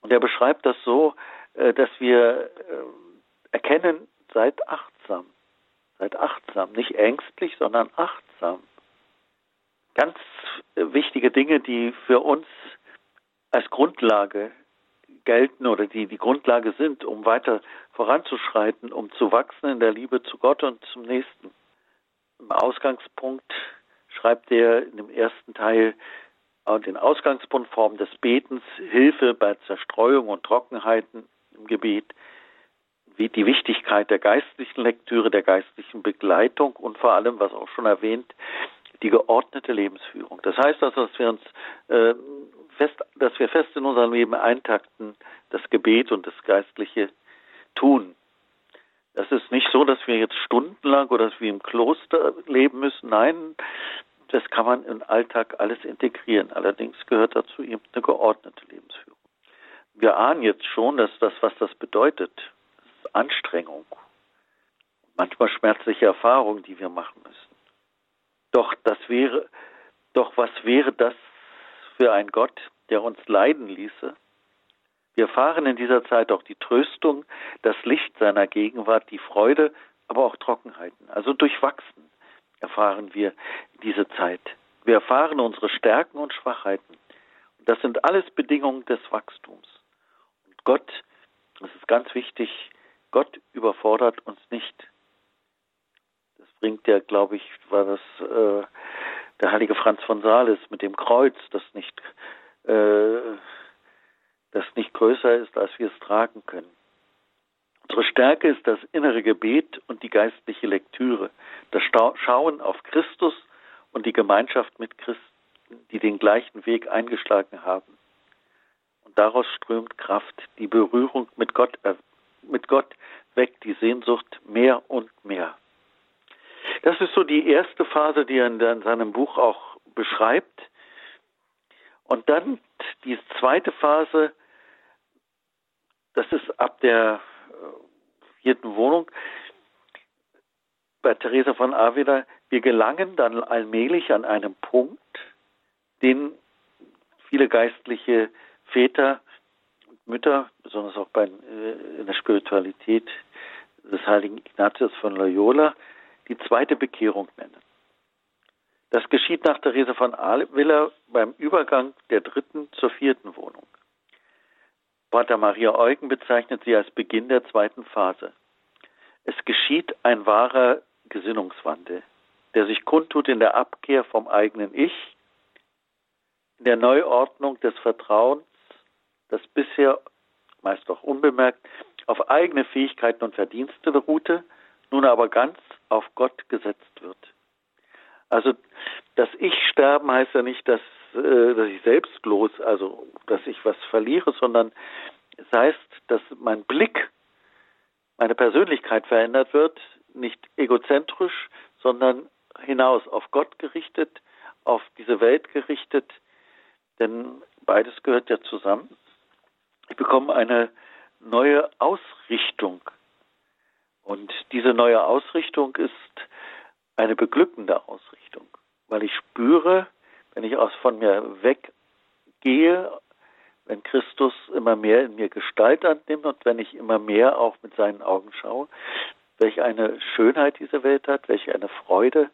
Und er beschreibt das so, äh, dass wir äh, erkennen, seid achtsam. Seid achtsam, nicht ängstlich, sondern achtsam. Ganz wichtige Dinge, die für uns als Grundlage gelten oder die die Grundlage sind, um weiter voranzuschreiten, um zu wachsen in der Liebe zu Gott und zum Nächsten. Im Ausgangspunkt schreibt er in dem ersten Teil, und den Ausgangspunkt Form des Betens, Hilfe bei Zerstreuung und Trockenheiten im Gebet, wie die Wichtigkeit der geistlichen Lektüre, der geistlichen Begleitung und vor allem, was auch schon erwähnt, die geordnete Lebensführung. Das heißt also, dass wir uns äh, fest, dass wir fest in unserem Leben eintakten, das Gebet und das Geistliche tun. Das ist nicht so, dass wir jetzt stundenlang oder dass wir im Kloster leben müssen. Nein, das kann man im Alltag alles integrieren. Allerdings gehört dazu eben eine geordnete Lebensführung. Wir ahnen jetzt schon, dass das, was das bedeutet, ist Anstrengung. Manchmal schmerzliche Erfahrungen, die wir machen müssen. Doch das wäre, doch was wäre das für ein Gott, der uns leiden ließe? Wir erfahren in dieser Zeit auch die Tröstung, das Licht seiner Gegenwart, die Freude, aber auch Trockenheiten, also durchwachsen erfahren wir diese Zeit. Wir erfahren unsere Stärken und Schwachheiten. Und das sind alles Bedingungen des Wachstums. Und Gott, das ist ganz wichtig, Gott überfordert uns nicht. Das bringt ja, glaube ich, war das äh, der heilige Franz von Sales mit dem Kreuz, das nicht, äh, das nicht größer ist, als wir es tragen können. Unsere Stärke ist das innere Gebet und die geistliche Lektüre, das Schauen auf Christus und die Gemeinschaft mit Christen, die den gleichen Weg eingeschlagen haben. Und daraus strömt Kraft, die Berührung mit Gott, äh, mit Gott weckt die Sehnsucht mehr und mehr. Das ist so die erste Phase, die er in seinem Buch auch beschreibt. Und dann die zweite Phase, das ist ab der äh, vierten Wohnung bei Theresa von Avila, wir gelangen dann allmählich an einem Punkt, den viele geistliche Väter und Mütter, besonders auch bei, äh, in der Spiritualität des heiligen Ignatius von Loyola, die zweite Bekehrung nennen. Das geschieht nach Therese von Avila beim Übergang der dritten zur vierten Wohnung. Pater Maria Eugen bezeichnet sie als Beginn der zweiten Phase. Es geschieht ein wahrer Gesinnungswandel, der sich kundtut in der Abkehr vom eigenen Ich, in der Neuordnung des Vertrauens, das bisher, meist auch unbemerkt, auf eigene Fähigkeiten und Verdienste beruhte, nun aber ganz auf Gott gesetzt wird. Also das Ich-Sterben heißt ja nicht, dass, äh, dass ich selbstlos, also dass ich was verliere, sondern es heißt, dass mein Blick, meine Persönlichkeit verändert wird, nicht egozentrisch, sondern hinaus auf Gott gerichtet, auf diese Welt gerichtet, denn beides gehört ja zusammen. Ich bekomme eine neue Ausrichtung. Und diese neue Ausrichtung ist eine beglückende Ausrichtung, weil ich spüre, wenn ich aus von mir weggehe, wenn Christus immer mehr in mir Gestalt annimmt und wenn ich immer mehr auch mit seinen Augen schaue, welche eine Schönheit diese Welt hat, welche eine Freude.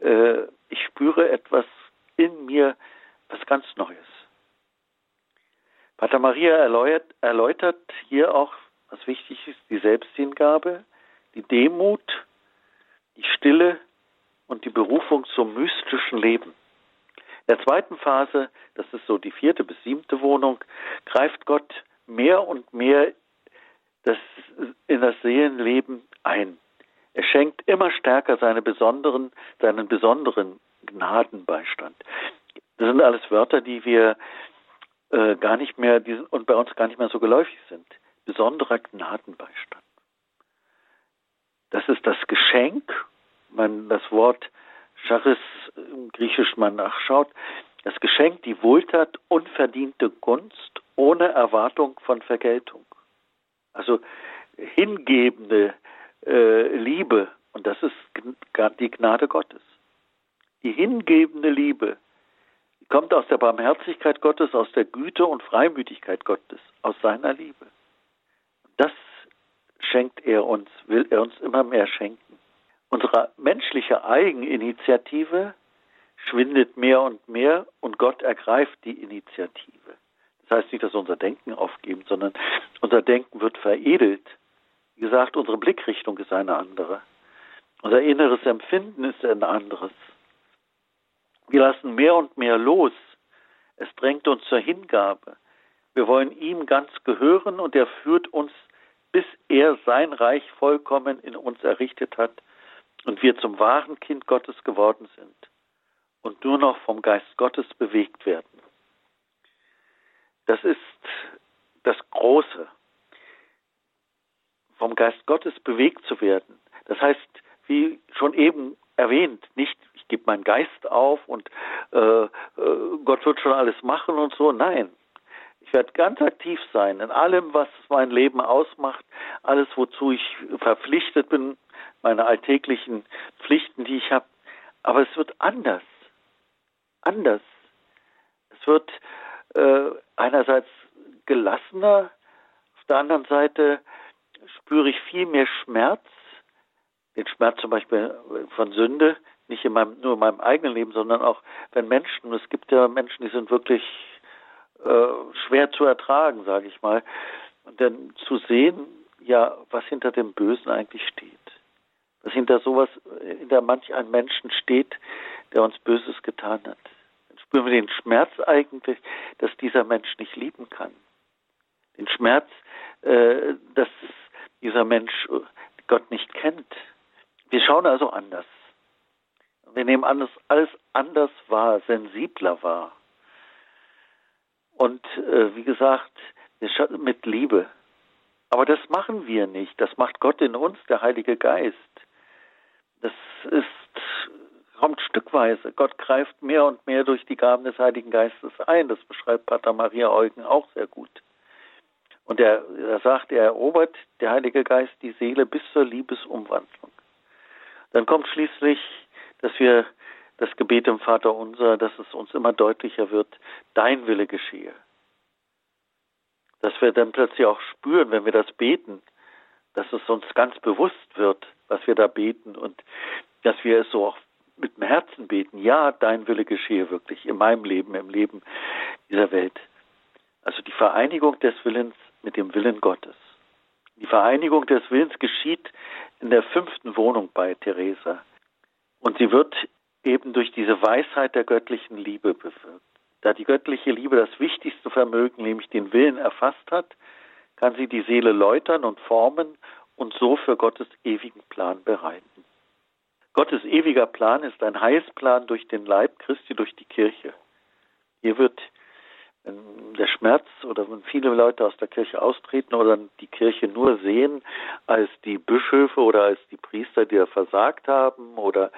Äh, ich spüre etwas in mir, was ganz Neues. Pater Maria erläutert, erläutert hier auch, was wichtig ist, die Selbsthingabe, die Demut, die Stille und die Berufung zum mystischen Leben. In der zweiten Phase, das ist so die vierte bis siebte Wohnung, greift Gott mehr und mehr das, in das Seelenleben ein. Er schenkt immer stärker seine besonderen, seinen besonderen Gnadenbeistand. Das sind alles Wörter, die wir äh, gar nicht mehr die, und bei uns gar nicht mehr so geläufig sind. Besonderer Gnadenbeistand. Das ist das Geschenk, wenn das Wort Charis im Griechisch mal nachschaut, das Geschenk, die Wohltat, unverdiente Gunst ohne Erwartung von Vergeltung. Also hingebende äh, Liebe, und das ist die Gnade Gottes. Die hingebende Liebe kommt aus der Barmherzigkeit Gottes, aus der Güte und Freimütigkeit Gottes, aus seiner Liebe. Das schenkt er uns, will er uns immer mehr schenken. Unsere menschliche Eigeninitiative schwindet mehr und mehr und Gott ergreift die Initiative. Das heißt nicht, dass wir unser Denken aufgeben, sondern unser Denken wird veredelt. Wie gesagt, unsere Blickrichtung ist eine andere. Unser inneres Empfinden ist ein anderes. Wir lassen mehr und mehr los. Es drängt uns zur Hingabe. Wir wollen ihm ganz gehören und er führt uns, bis er sein Reich vollkommen in uns errichtet hat und wir zum wahren Kind Gottes geworden sind und nur noch vom Geist Gottes bewegt werden. Das ist das Große, vom Geist Gottes bewegt zu werden. Das heißt, wie schon eben erwähnt, nicht ich gebe meinen Geist auf und äh, äh, Gott wird schon alles machen und so. Nein, ich werde ganz aktiv sein in allem, was mein Leben ausmacht, alles, wozu ich verpflichtet bin, meine alltäglichen Pflichten, die ich habe. Aber es wird anders. Anders. Es wird äh, einerseits gelassener, auf der anderen Seite spüre ich viel mehr Schmerz, den Schmerz zum Beispiel von Sünde, nicht in meinem, nur in meinem eigenen Leben, sondern auch wenn Menschen, es gibt ja Menschen, die sind wirklich äh, schwer zu ertragen, sage ich mal, und dann zu sehen, ja, was hinter dem Bösen eigentlich steht. Was hinter sowas, hinter manch einem Menschen steht, der uns Böses getan hat. Dann spüren wir den Schmerz eigentlich, dass dieser Mensch nicht lieben kann. den Schmerz, äh, dass dieser Mensch Gott nicht kennt. Wir schauen also anders. Wir nehmen alles, alles anders wahr, sensibler wahr. Und äh, wie gesagt, mit Liebe. Aber das machen wir nicht. Das macht Gott in uns, der Heilige Geist. Das ist, kommt stückweise. Gott greift mehr und mehr durch die Gaben des Heiligen Geistes ein. Das beschreibt Pater Maria Eugen auch sehr gut. Und er, er sagt, er erobert der Heilige Geist die Seele bis zur Liebesumwandlung. Dann kommt schließlich, dass wir das Gebet im Vater unser, dass es uns immer deutlicher wird, dein Wille geschehe. Dass wir dann plötzlich auch spüren, wenn wir das beten, dass es uns ganz bewusst wird, was wir da beten und dass wir es so auch mit dem Herzen beten. Ja, dein Wille geschehe wirklich in meinem Leben, im Leben dieser Welt. Also die Vereinigung des Willens mit dem Willen Gottes. Die Vereinigung des Willens geschieht in der fünften Wohnung bei Theresa. Und sie wird eben durch diese Weisheit der göttlichen Liebe bewirkt. Da die göttliche Liebe das wichtigste Vermögen, nämlich den Willen, erfasst hat, kann sie die Seele läutern und formen und so für Gottes ewigen Plan bereiten. Gottes ewiger Plan ist ein Heilsplan durch den Leib Christi, durch die Kirche. Hier wird wenn der Schmerz oder wenn viele Leute aus der Kirche austreten oder die Kirche nur sehen als die Bischöfe oder als die Priester, die versagt haben oder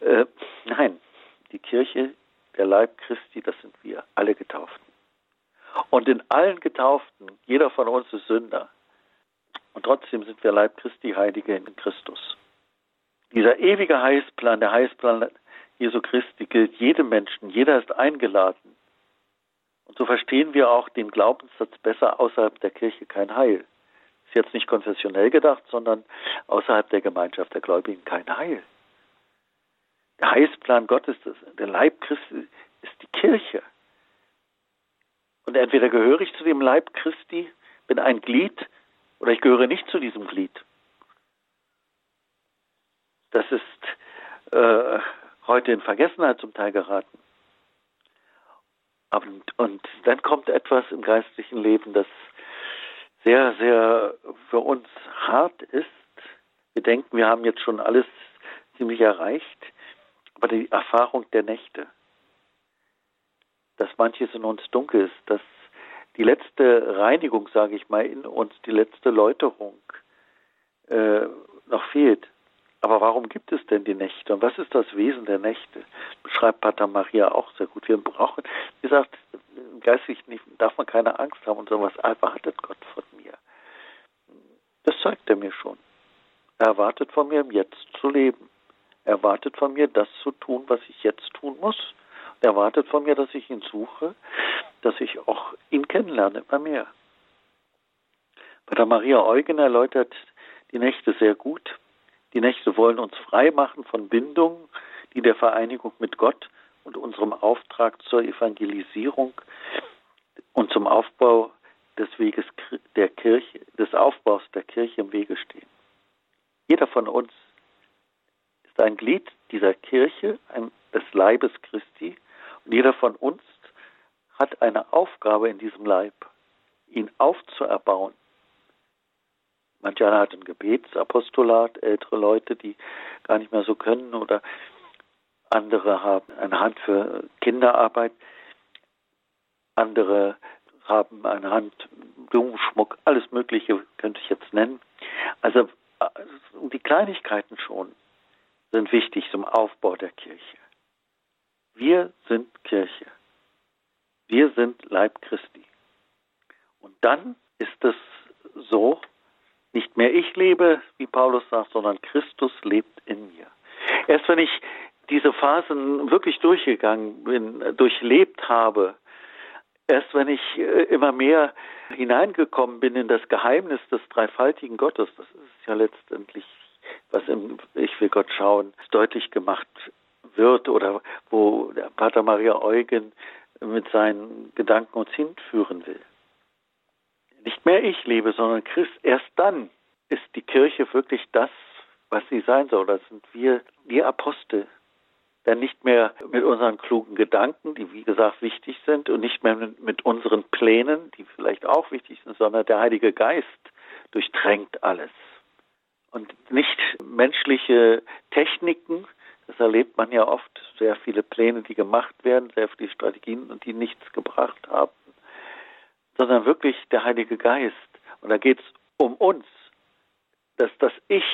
äh, nein, die Kirche, der Leib Christi, das sind wir, alle Getauften. Und in allen Getauften, jeder von uns ist Sünder. Und trotzdem sind wir Leib Christi, Heilige in Christus. Dieser ewige Heilsplan, der Heilsplan Jesu Christi gilt jedem Menschen. Jeder ist eingeladen. Und so verstehen wir auch den Glaubenssatz besser außerhalb der Kirche kein Heil. Ist jetzt nicht konfessionell gedacht, sondern außerhalb der Gemeinschaft der Gläubigen kein Heil. Der Heilsplan Gottes, der Leib Christi ist die Kirche. Und entweder gehöre ich zu dem Leib Christi, bin ein Glied, oder ich gehöre nicht zu diesem Glied. Das ist äh, heute in Vergessenheit zum Teil geraten. Und, und dann kommt etwas im geistlichen Leben, das sehr, sehr für uns hart ist. Wir denken, wir haben jetzt schon alles ziemlich erreicht, aber die Erfahrung der Nächte, dass manches in uns dunkel ist, dass die letzte Reinigung, sage ich mal, in uns, die letzte Läuterung äh, noch fehlt. Aber warum gibt es denn die Nächte? Und was ist das Wesen der Nächte? Beschreibt Pater Maria auch sehr gut. Wir brauchen, wie gesagt, geistig darf man keine Angst haben und sagen, was erwartet Gott von mir? Das zeigt er mir schon. Er erwartet von mir, im Jetzt zu leben. Er erwartet von mir, das zu tun, was ich jetzt tun muss. Er erwartet von mir, dass ich ihn suche, dass ich auch ihn kennenlerne, immer mehr. Pater Maria Eugen erläutert die Nächte sehr gut. Die Nächte wollen uns frei machen von Bindungen, die der Vereinigung mit Gott und unserem Auftrag zur Evangelisierung und zum Aufbau des Weges der Kirche, des Aufbaus der Kirche im Wege stehen. Jeder von uns ist ein Glied dieser Kirche, ein, des Leibes Christi, und jeder von uns hat eine Aufgabe in diesem Leib, ihn aufzuerbauen, Manch einer hat ein Gebetsapostolat, ältere Leute, die gar nicht mehr so können, oder andere haben eine Hand für Kinderarbeit, andere haben eine Hand Blumenschmuck, alles Mögliche könnte ich jetzt nennen. Also die Kleinigkeiten schon sind wichtig zum Aufbau der Kirche. Wir sind Kirche. Wir sind Leib Christi. Und dann ist es so, nicht mehr ich lebe, wie Paulus sagt, sondern Christus lebt in mir. Erst wenn ich diese Phasen wirklich durchgegangen bin, durchlebt habe, erst wenn ich äh, immer mehr hineingekommen bin in das Geheimnis des dreifaltigen Gottes, das ist ja letztendlich, was im Ich will Gott schauen, deutlich gemacht wird oder wo der Pater Maria Eugen mit seinen Gedanken uns hinführen will nicht mehr ich lebe, sondern Christ. Erst dann ist die Kirche wirklich das, was sie sein soll. Das sind wir, die Apostel, dann nicht mehr mit unseren klugen Gedanken, die wie gesagt wichtig sind, und nicht mehr mit unseren Plänen, die vielleicht auch wichtig sind, sondern der Heilige Geist durchdrängt alles. Und nicht menschliche Techniken, das erlebt man ja oft, sehr viele Pläne, die gemacht werden, sehr viele Strategien und die nichts gebracht haben, sondern wirklich der Heilige Geist. Und da geht es um uns, dass das Ich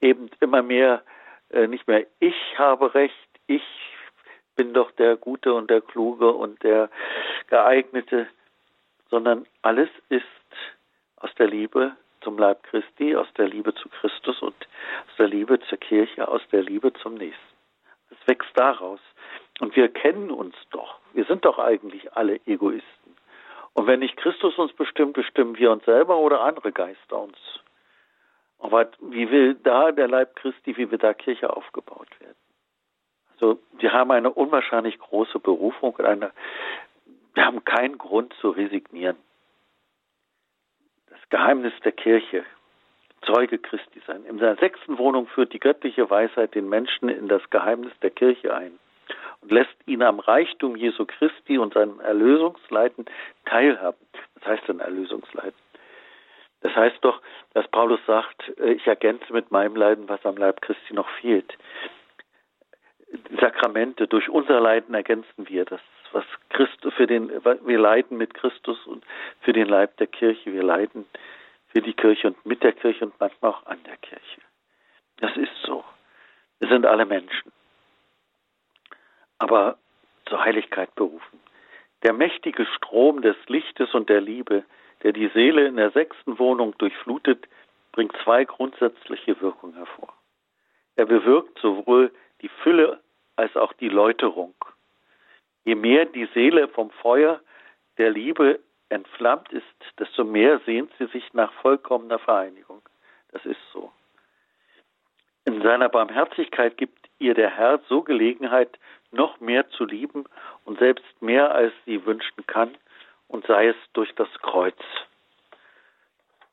eben immer mehr äh, nicht mehr ich habe Recht, ich bin doch der Gute und der Kluge und der Geeignete, sondern alles ist aus der Liebe zum Leib Christi, aus der Liebe zu Christus und aus der Liebe zur Kirche, aus der Liebe zum Nächsten. Es wächst daraus. Und wir kennen uns doch. Wir sind doch eigentlich alle Egoisten. Und wenn nicht Christus uns bestimmt, bestimmen wir uns selber oder andere Geister uns. Aber wie will da der Leib Christi, wie will da Kirche aufgebaut werden? Also wir haben eine unwahrscheinlich große Berufung und eine, wir haben keinen Grund zu resignieren. Geheimnis der Kirche, Zeuge Christi sein. In seiner sechsten Wohnung führt die göttliche Weisheit den Menschen in das Geheimnis der Kirche ein und lässt ihn am Reichtum Jesu Christi und seinem Erlösungsleiten teilhaben. Was heißt denn Erlösungsleiten? Das heißt doch, dass Paulus sagt, äh, ich ergänze mit meinem Leiden, was am Leib Christi noch fehlt. Sakramente, durch unser Leiden ergänzen wir das, was Christus für den, wir leiden mit Christus und für den Leib der Kirche, wir leiden für die Kirche und mit der Kirche und manchmal auch an der Kirche. Das ist so. Wir sind alle Menschen. Aber zur Heiligkeit berufen. Der mächtige Strom des Lichtes und der Liebe, der die Seele in der sechsten Wohnung durchflutet, bringt zwei grundsätzliche Wirkungen hervor. Er bewirkt sowohl die Fülle als auch die Läuterung. Je mehr die Seele vom Feuer der Liebe entflammt ist, desto mehr sehnt sie sich nach vollkommener Vereinigung. Das ist so. In seiner Barmherzigkeit gibt ihr der Herr so Gelegenheit, noch mehr zu lieben und selbst mehr als sie wünschen kann, und sei es durch das Kreuz.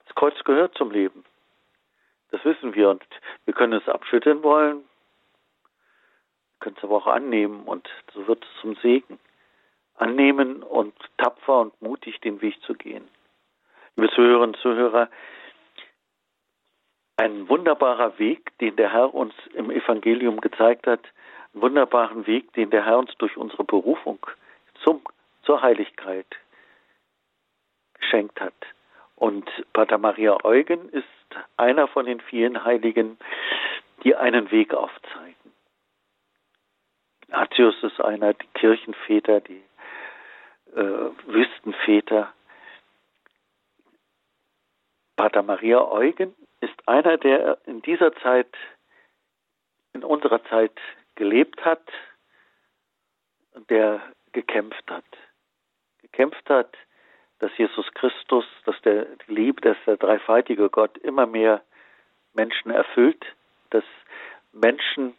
Das Kreuz gehört zum Leben. Das wissen wir und wir können es abschütteln wollen, können es aber auch annehmen und so wird es zum Segen. Annehmen und tapfer und mutig den Weg zu gehen. Liebe Zuhörerinnen und Zuhörer, ein wunderbarer Weg, den der Herr uns im Evangelium gezeigt hat, einen wunderbaren Weg, den der Herr uns durch unsere Berufung zum, zur Heiligkeit geschenkt hat. Und Pater Maria Eugen ist einer von den vielen Heiligen, die einen Weg aufzeigen. Ignatius ist einer, die Kirchenväter, die äh, Wüstenväter. Pater Maria Eugen ist einer, der in dieser Zeit, in unserer Zeit gelebt hat der gekämpft hat. Gekämpft hat dass Jesus Christus, dass der Liebe, dass der dreifaltige Gott immer mehr Menschen erfüllt, dass Menschen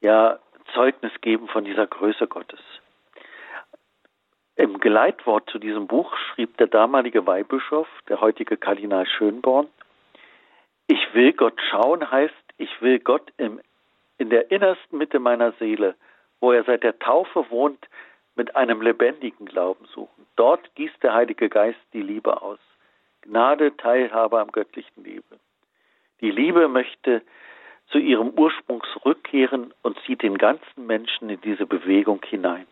ja Zeugnis geben von dieser Größe Gottes. Im Geleitwort zu diesem Buch schrieb der damalige Weihbischof, der heutige Kardinal Schönborn, ich will Gott schauen heißt, ich will Gott im, in der innersten Mitte meiner Seele, wo er seit der Taufe wohnt, mit einem lebendigen Glauben suchen. Dort gießt der Heilige Geist die Liebe aus. Gnade, Teilhabe am göttlichen Liebe. Die Liebe möchte zu ihrem Ursprung zurückkehren und zieht den ganzen Menschen in diese Bewegung hinein.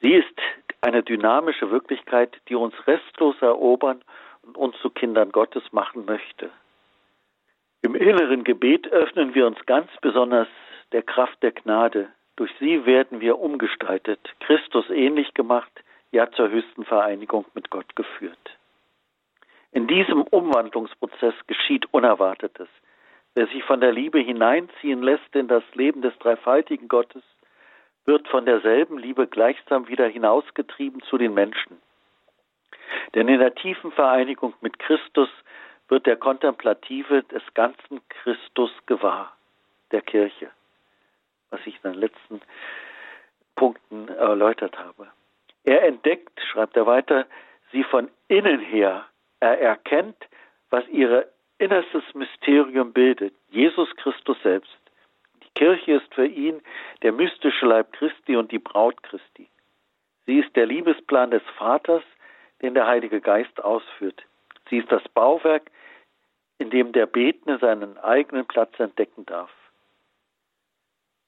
Sie ist eine dynamische Wirklichkeit, die uns restlos erobern und uns zu Kindern Gottes machen möchte. Im inneren Gebet öffnen wir uns ganz besonders der Kraft der Gnade, durch sie werden wir umgestaltet, Christus ähnlich gemacht, ja zur höchsten Vereinigung mit Gott geführt. In diesem Umwandlungsprozess geschieht Unerwartetes. Wer sich von der Liebe hineinziehen lässt in das Leben des dreifaltigen Gottes, wird von derselben Liebe gleichsam wieder hinausgetrieben zu den Menschen. Denn in der tiefen Vereinigung mit Christus wird der Kontemplative des ganzen Christus gewahr, der Kirche was ich in den letzten Punkten erläutert habe. Er entdeckt, schreibt er weiter, sie von innen her. Er erkennt, was ihr innerstes Mysterium bildet, Jesus Christus selbst. Die Kirche ist für ihn der mystische Leib Christi und die Braut Christi. Sie ist der Liebesplan des Vaters, den der Heilige Geist ausführt. Sie ist das Bauwerk, in dem der Betende seinen eigenen Platz entdecken darf.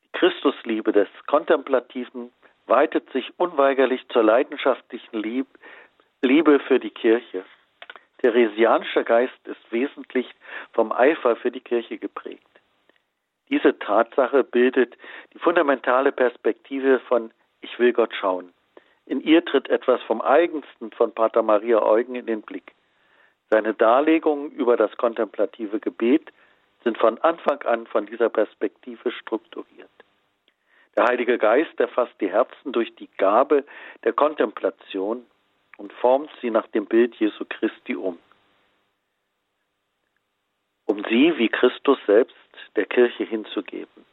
Die Christusliebe des Kontemplativen weitet sich unweigerlich zur leidenschaftlichen Liebe für die Kirche. Theresianischer Geist ist wesentlich vom Eifer für die Kirche geprägt. Diese Tatsache bildet die fundamentale Perspektive von Ich will Gott schauen. In ihr tritt etwas vom Eigensten von Pater Maria Eugen in den Blick. Seine Darlegungen über das kontemplative Gebet sind von Anfang an von dieser Perspektive strukturiert. Der Heilige Geist erfasst die Herzen durch die Gabe der Kontemplation und formt sie nach dem Bild Jesu Christi um. Um sie, wie Christus selbst, der Kirche hinzugeben.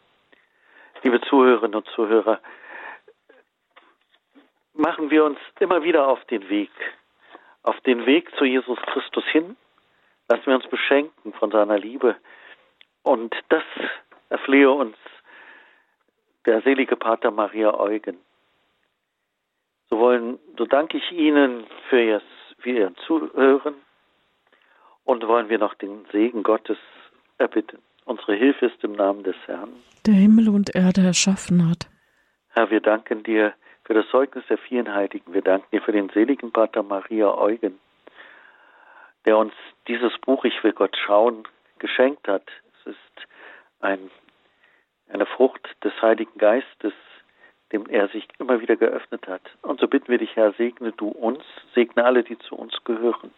Liebe Zuhörerinnen und Zuhörer, machen wir uns immer wieder auf den Weg, auf den Weg zu Jesus Christus hin. Lassen wir uns beschenken von seiner Liebe. Und das erflehe uns der selige Pater Maria Eugen. So wollen, so danke ich Ihnen für Ihr, für Ihr Zuhören und wollen wir noch den Segen Gottes erbitten. Unsere Hilfe ist im Namen des Herrn, der Himmel und Erde erschaffen hat. Herr, wir danken dir für das Zeugnis der vielen Heiligen. Wir danken dir für den seligen Pater Maria Eugen, der uns dieses Buch Ich will Gott schauen geschenkt hat. Es ist ein, eine Frucht des Heiligen Geistes, dem er sich immer wieder geöffnet hat. Und so bitten wir dich, Herr, segne du uns, segne alle, die zu uns gehören.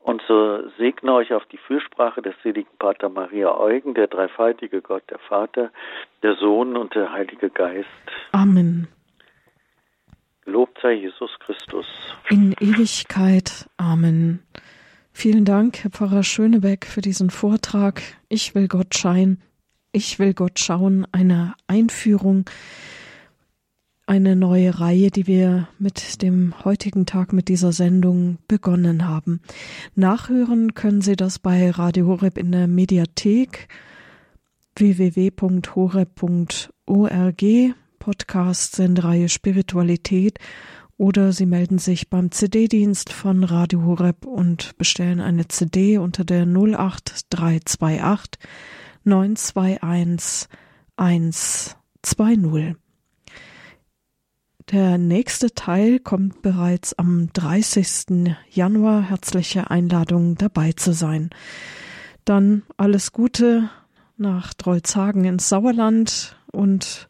Und so segne euch auf die Fürsprache des seligen Pater Maria Eugen, der dreifaltige Gott, der Vater, der Sohn und der Heilige Geist. Amen. Lobt sei Jesus Christus. In Ewigkeit. Amen. Vielen Dank, Herr Pfarrer Schönebeck, für diesen Vortrag. Ich will Gott scheinen. Ich will Gott schauen. Eine Einführung eine neue Reihe, die wir mit dem heutigen Tag mit dieser Sendung begonnen haben. Nachhören können Sie das bei Radio Horeb in der Mediathek www.horeb.org Podcast Sendereihe Spiritualität oder Sie melden sich beim CD-Dienst von Radio Horeb und bestellen eine CD unter der 08328 921 120. Der nächste Teil kommt bereits am 30. Januar. Herzliche Einladung dabei zu sein. Dann alles Gute nach Drolzhagen ins Sauerland und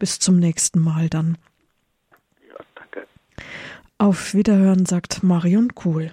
bis zum nächsten Mal dann. Ja, danke. Auf Wiederhören sagt Marion Kuhl.